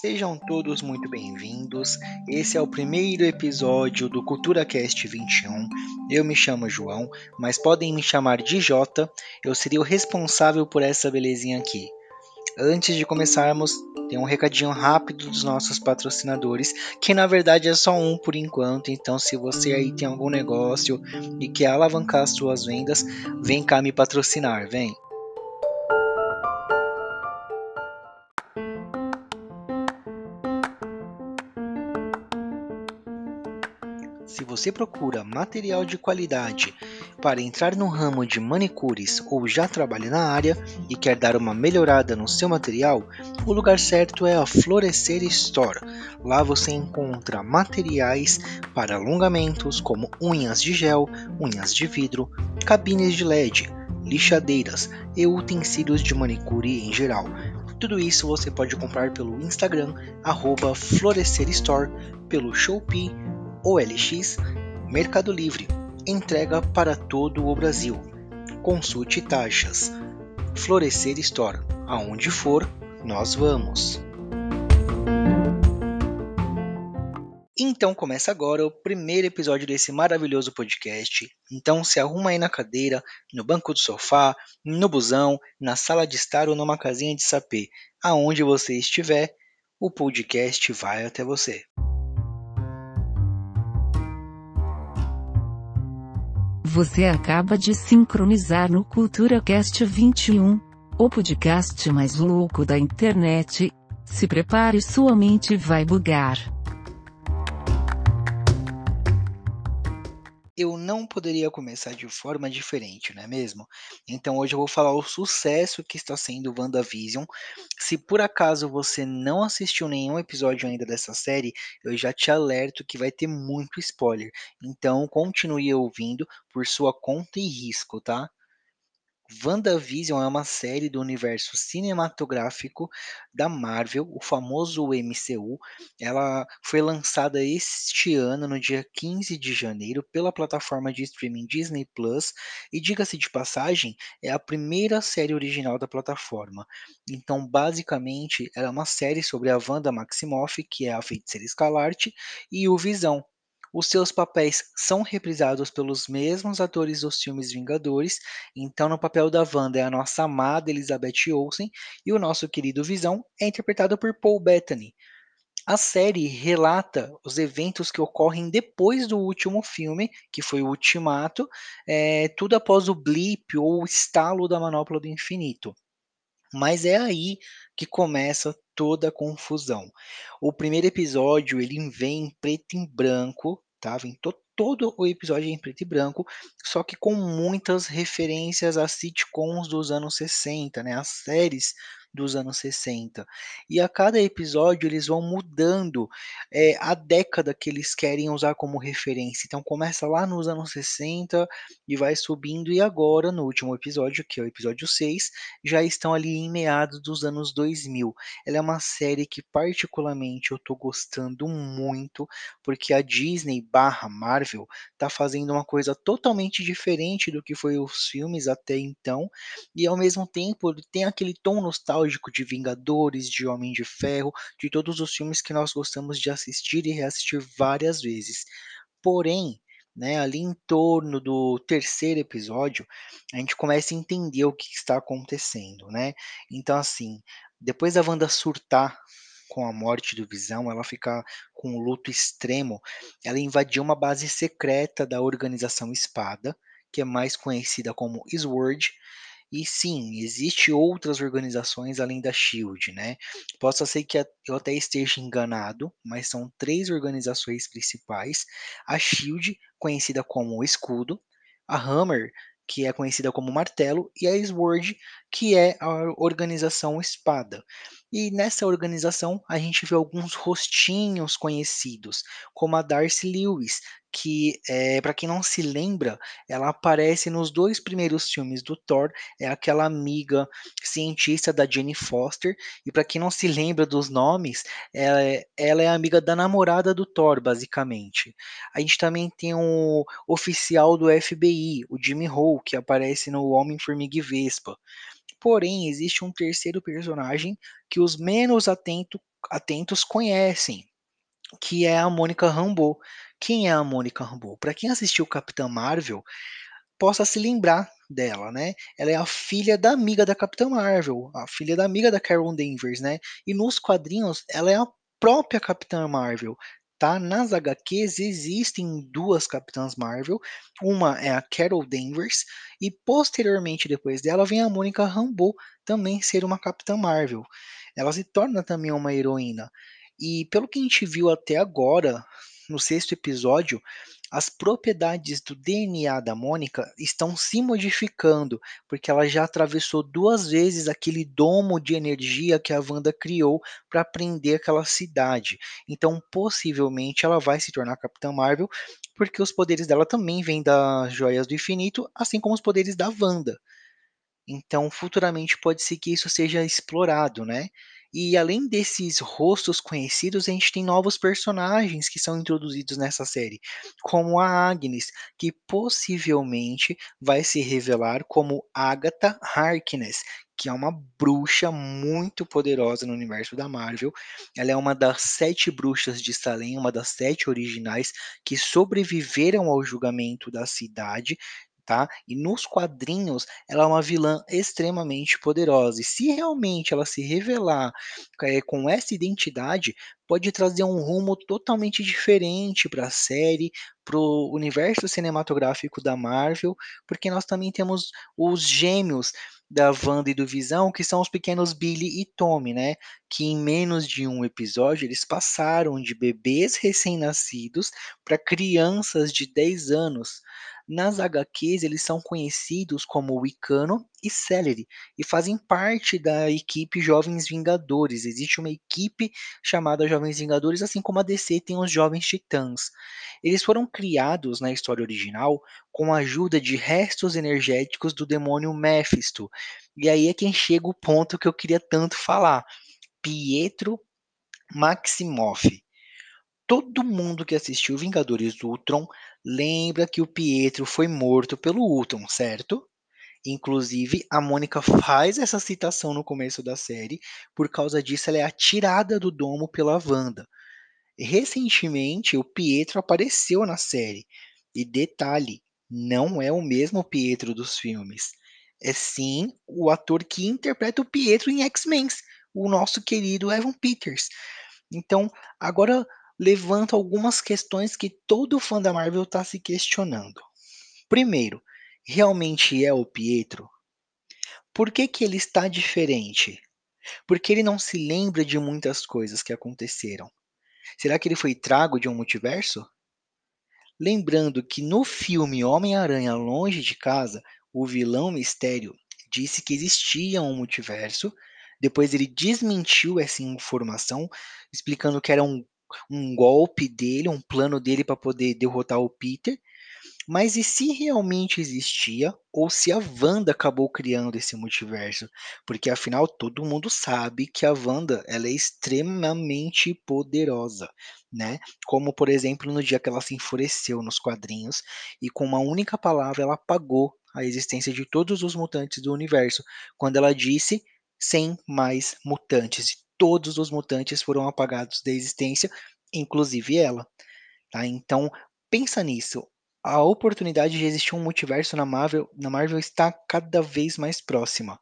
Sejam todos muito bem-vindos. Esse é o primeiro episódio do CulturaCast 21. Eu me chamo João, mas podem me chamar de Jota. Eu seria o responsável por essa belezinha aqui. Antes de começarmos, tem um recadinho rápido dos nossos patrocinadores, que na verdade é só um por enquanto. Então, se você aí tem algum negócio e quer alavancar as suas vendas, vem cá me patrocinar, vem. Você procura material de qualidade para entrar no ramo de manicures ou já trabalha na área e quer dar uma melhorada no seu material, o lugar certo é a Florescer Store. Lá você encontra materiais para alongamentos como unhas de gel, unhas de vidro, cabines de LED, lixadeiras e utensílios de manicure em geral. Tudo isso você pode comprar pelo Instagram, arroba Florescer Store, pelo Shopee OLX, Mercado Livre, entrega para todo o Brasil. Consulte taxas. Florescer Store, aonde for, nós vamos. Então começa agora o primeiro episódio desse maravilhoso podcast. Então se arruma aí na cadeira, no banco do sofá, no busão, na sala de estar ou numa casinha de sapê. Aonde você estiver, o podcast vai até você. Você acaba de sincronizar no CulturaCast 21, o podcast mais louco da internet. Se prepare, sua mente vai bugar. Eu não poderia começar de forma diferente, não é mesmo? Então hoje eu vou falar o sucesso que está sendo WandaVision. Se por acaso você não assistiu nenhum episódio ainda dessa série, eu já te alerto que vai ter muito spoiler. Então continue ouvindo por sua conta e risco, tá? WandaVision é uma série do universo cinematográfico da Marvel, o famoso MCU. Ela foi lançada este ano, no dia 15 de janeiro, pela plataforma de streaming Disney Plus. E diga-se de passagem, é a primeira série original da plataforma. Então, basicamente, ela é uma série sobre a Wanda Maximoff, que é a feiticeira escalarte, e o Visão, os seus papéis são reprisados pelos mesmos atores dos filmes Vingadores. Então, no papel da Wanda é a nossa amada Elizabeth Olsen e o nosso querido Visão é interpretado por Paul Bettany. A série relata os eventos que ocorrem depois do último filme, que foi o Ultimato, é, tudo após o blip ou o estalo da manopla do infinito. Mas é aí que começa toda a confusão. O primeiro episódio ele vem em preto e branco, tá? Vem to todo o episódio em preto e branco, só que com muitas referências a sitcoms dos anos 60, né? As séries dos anos 60. E a cada episódio eles vão mudando é, a década que eles querem usar como referência. Então começa lá nos anos 60 e vai subindo, e agora, no último episódio, que é o episódio 6, já estão ali em meados dos anos 2000. Ela é uma série que particularmente eu estou gostando muito, porque a Disney barra Marvel tá fazendo uma coisa totalmente diferente do que foi os filmes até então, e ao mesmo tempo tem aquele tom nostálgico nostálgico de Vingadores, de Homem de Ferro, de todos os filmes que nós gostamos de assistir e reassistir várias vezes. Porém, né, ali em torno do terceiro episódio, a gente começa a entender o que está acontecendo, né? Então, assim, depois da Wanda surtar com a morte do Visão, ela fica com um luto extremo. Ela invadiu uma base secreta da Organização Espada, que é mais conhecida como SWORD, e sim, existe outras organizações além da Shield, né? Possa ser que eu até esteja enganado, mas são três organizações principais: a Shield, conhecida como Escudo, a Hammer, que é conhecida como Martelo, e a Sword, que é a organização Espada. E nessa organização a gente vê alguns rostinhos conhecidos, como a Darcy Lewis, que, é, para quem não se lembra, ela aparece nos dois primeiros filmes do Thor, é aquela amiga cientista da Jane Foster, e para quem não se lembra dos nomes, ela é, ela é amiga da namorada do Thor, basicamente. A gente também tem um oficial do FBI, o Jimmy Hole, que aparece no Homem-Formiga e Vespa. Porém, existe um terceiro personagem que os menos atentos atentos conhecem, que é a Mônica Rambeau. Quem é a Mônica Rambeau? Para quem assistiu Capitã Marvel, possa se lembrar dela, né? Ela é a filha da amiga da Capitã Marvel, a filha da amiga da Carol Danvers, né? E nos quadrinhos, ela é a própria Capitã Marvel. Tá? Nas HQs existem duas Capitãs Marvel, uma é a Carol Danvers e posteriormente depois dela vem a Mônica Rambeau também ser uma Capitã Marvel. Ela se torna também uma heroína. E pelo que a gente viu até agora, no sexto episódio, as propriedades do DNA da Mônica estão se modificando, porque ela já atravessou duas vezes aquele domo de energia que a Wanda criou para prender aquela cidade. Então, possivelmente, ela vai se tornar Capitã Marvel, porque os poderes dela também vêm das Joias do Infinito, assim como os poderes da Wanda. Então, futuramente pode ser que isso seja explorado, né? E além desses rostos conhecidos, a gente tem novos personagens que são introduzidos nessa série, como a Agnes, que possivelmente vai se revelar como Agatha Harkness, que é uma bruxa muito poderosa no universo da Marvel. Ela é uma das sete bruxas de Salem, uma das sete originais que sobreviveram ao julgamento da cidade tá? E nos quadrinhos ela é uma vilã extremamente poderosa. E se realmente ela se revelar é, com essa identidade, pode trazer um rumo totalmente diferente para a série, para o universo cinematográfico da Marvel, porque nós também temos os gêmeos da Wanda e do Visão, que são os pequenos Billy e Tommy, né? Que em menos de um episódio eles passaram de bebês recém-nascidos para crianças de 10 anos. Nas HQs, eles são conhecidos como Wicano e Celery e fazem parte da equipe Jovens Vingadores. Existe uma equipe chamada Jovens Vingadores, assim como a DC tem os Jovens Titãs. Eles foram criados na história original com a ajuda de restos energéticos do demônio Mephisto. E aí é quem chega o ponto que eu queria tanto falar. Pietro Maximoff. Todo mundo que assistiu Vingadores Ultron lembra que o Pietro foi morto pelo Ultron, certo? Inclusive, a Mônica faz essa citação no começo da série, por causa disso ela é atirada do domo pela Wanda. Recentemente, o Pietro apareceu na série. E detalhe, não é o mesmo Pietro dos filmes. É sim o ator que interpreta o Pietro em X-Men, o nosso querido Evan Peters. Então, agora levanta algumas questões que todo fã da Marvel está se questionando. Primeiro, realmente é o Pietro? Por que, que ele está diferente? Porque ele não se lembra de muitas coisas que aconteceram. Será que ele foi trago de um multiverso? Lembrando que no filme Homem-Aranha Longe de Casa, o vilão Mistério disse que existia um multiverso. Depois ele desmentiu essa informação, explicando que era um um golpe dele, um plano dele para poder derrotar o Peter. Mas e se realmente existia, ou se a Wanda acabou criando esse multiverso? Porque afinal todo mundo sabe que a Wanda ela é extremamente poderosa, né? Como por exemplo no dia que ela se enfureceu nos quadrinhos e com uma única palavra ela apagou a existência de todos os mutantes do universo, quando ela disse sem mais mutantes todos os mutantes foram apagados da existência, inclusive ela. Tá? Então, pensa nisso. A oportunidade de existir um multiverso na Marvel, na Marvel está cada vez mais próxima.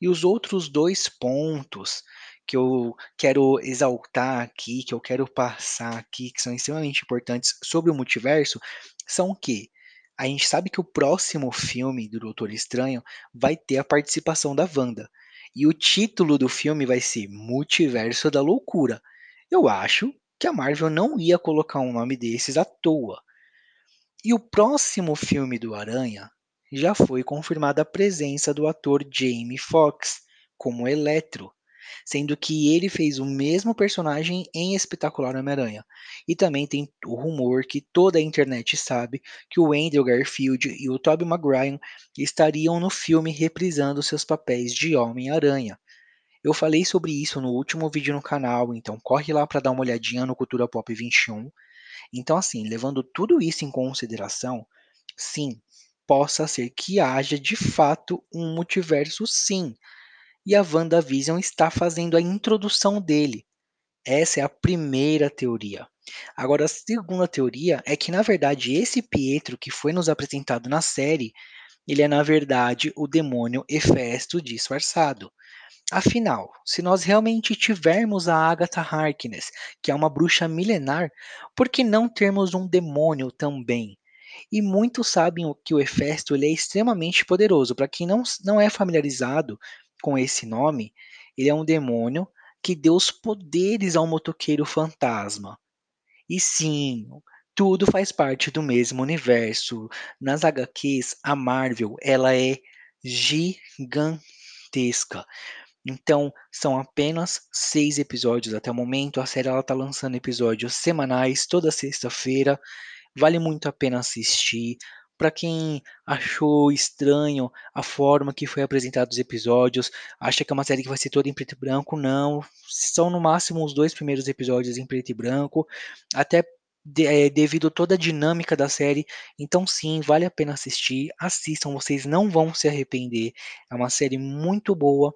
E os outros dois pontos que eu quero exaltar aqui, que eu quero passar aqui, que são extremamente importantes sobre o multiverso, são que a gente sabe que o próximo filme do Doutor Estranho vai ter a participação da Wanda. E o título do filme vai ser Multiverso da Loucura. Eu acho que a Marvel não ia colocar um nome desses à toa. E o próximo filme do Aranha já foi confirmada a presença do ator Jamie Foxx como Electro, sendo que ele fez o mesmo personagem em Espetacular Homem-Aranha. E também tem o rumor que toda a internet sabe que o Andrew Garfield e o Tobey Maguire estariam no filme reprisando seus papéis de Homem-Aranha. Eu falei sobre isso no último vídeo no canal, então corre lá para dar uma olhadinha no Cultura Pop 21. Então, assim, levando tudo isso em consideração, sim, possa ser que haja de fato um multiverso, sim, e a WandaVision está fazendo a introdução dele. Essa é a primeira teoria. Agora, a segunda teoria é que, na verdade, esse Pietro que foi nos apresentado na série, ele é, na verdade, o demônio Hefesto disfarçado. Afinal, se nós realmente tivermos a Agatha Harkness, que é uma bruxa milenar, por que não termos um demônio também? E muitos sabem que o Hefesto ele é extremamente poderoso. Para quem não, não é familiarizado com esse nome, ele é um demônio que deu os poderes ao motoqueiro fantasma. E sim, tudo faz parte do mesmo universo. Nas HQs, a Marvel ela é gigantesca. Então, são apenas seis episódios até o momento. A série está lançando episódios semanais, toda sexta-feira. Vale muito a pena assistir. Para quem achou estranho a forma que foi apresentado os episódios, acha que é uma série que vai ser toda em preto e branco, não. São no máximo os dois primeiros episódios em preto e branco, até de, é, devido a toda a dinâmica da série. Então, sim, vale a pena assistir. Assistam, vocês não vão se arrepender. É uma série muito boa.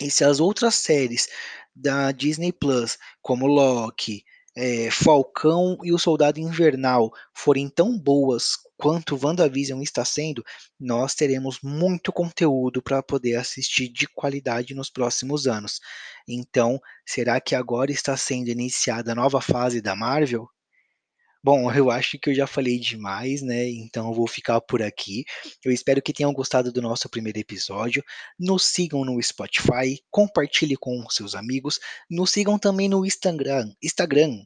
E se as outras séries da Disney Plus, como Loki, é, Falcão e o Soldado Invernal forem tão boas quanto WandaVision está sendo, nós teremos muito conteúdo para poder assistir de qualidade nos próximos anos. Então, será que agora está sendo iniciada a nova fase da Marvel? Bom, eu acho que eu já falei demais, né? Então eu vou ficar por aqui. Eu espero que tenham gostado do nosso primeiro episódio. Nos sigam no Spotify, compartilhe com seus amigos. Nos sigam também no Instagram, Instagram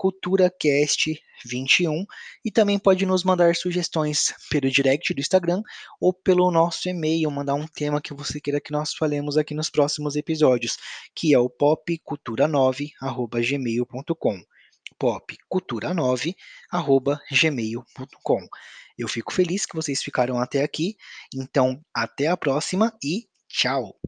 CulturaCast21 e também pode nos mandar sugestões pelo direct do Instagram ou pelo nosso e-mail, mandar um tema que você queira que nós falemos aqui nos próximos episódios, que é o popcultura9@gmail.com popcultura9@gmail.com. Eu fico feliz que vocês ficaram até aqui. Então, até a próxima e tchau.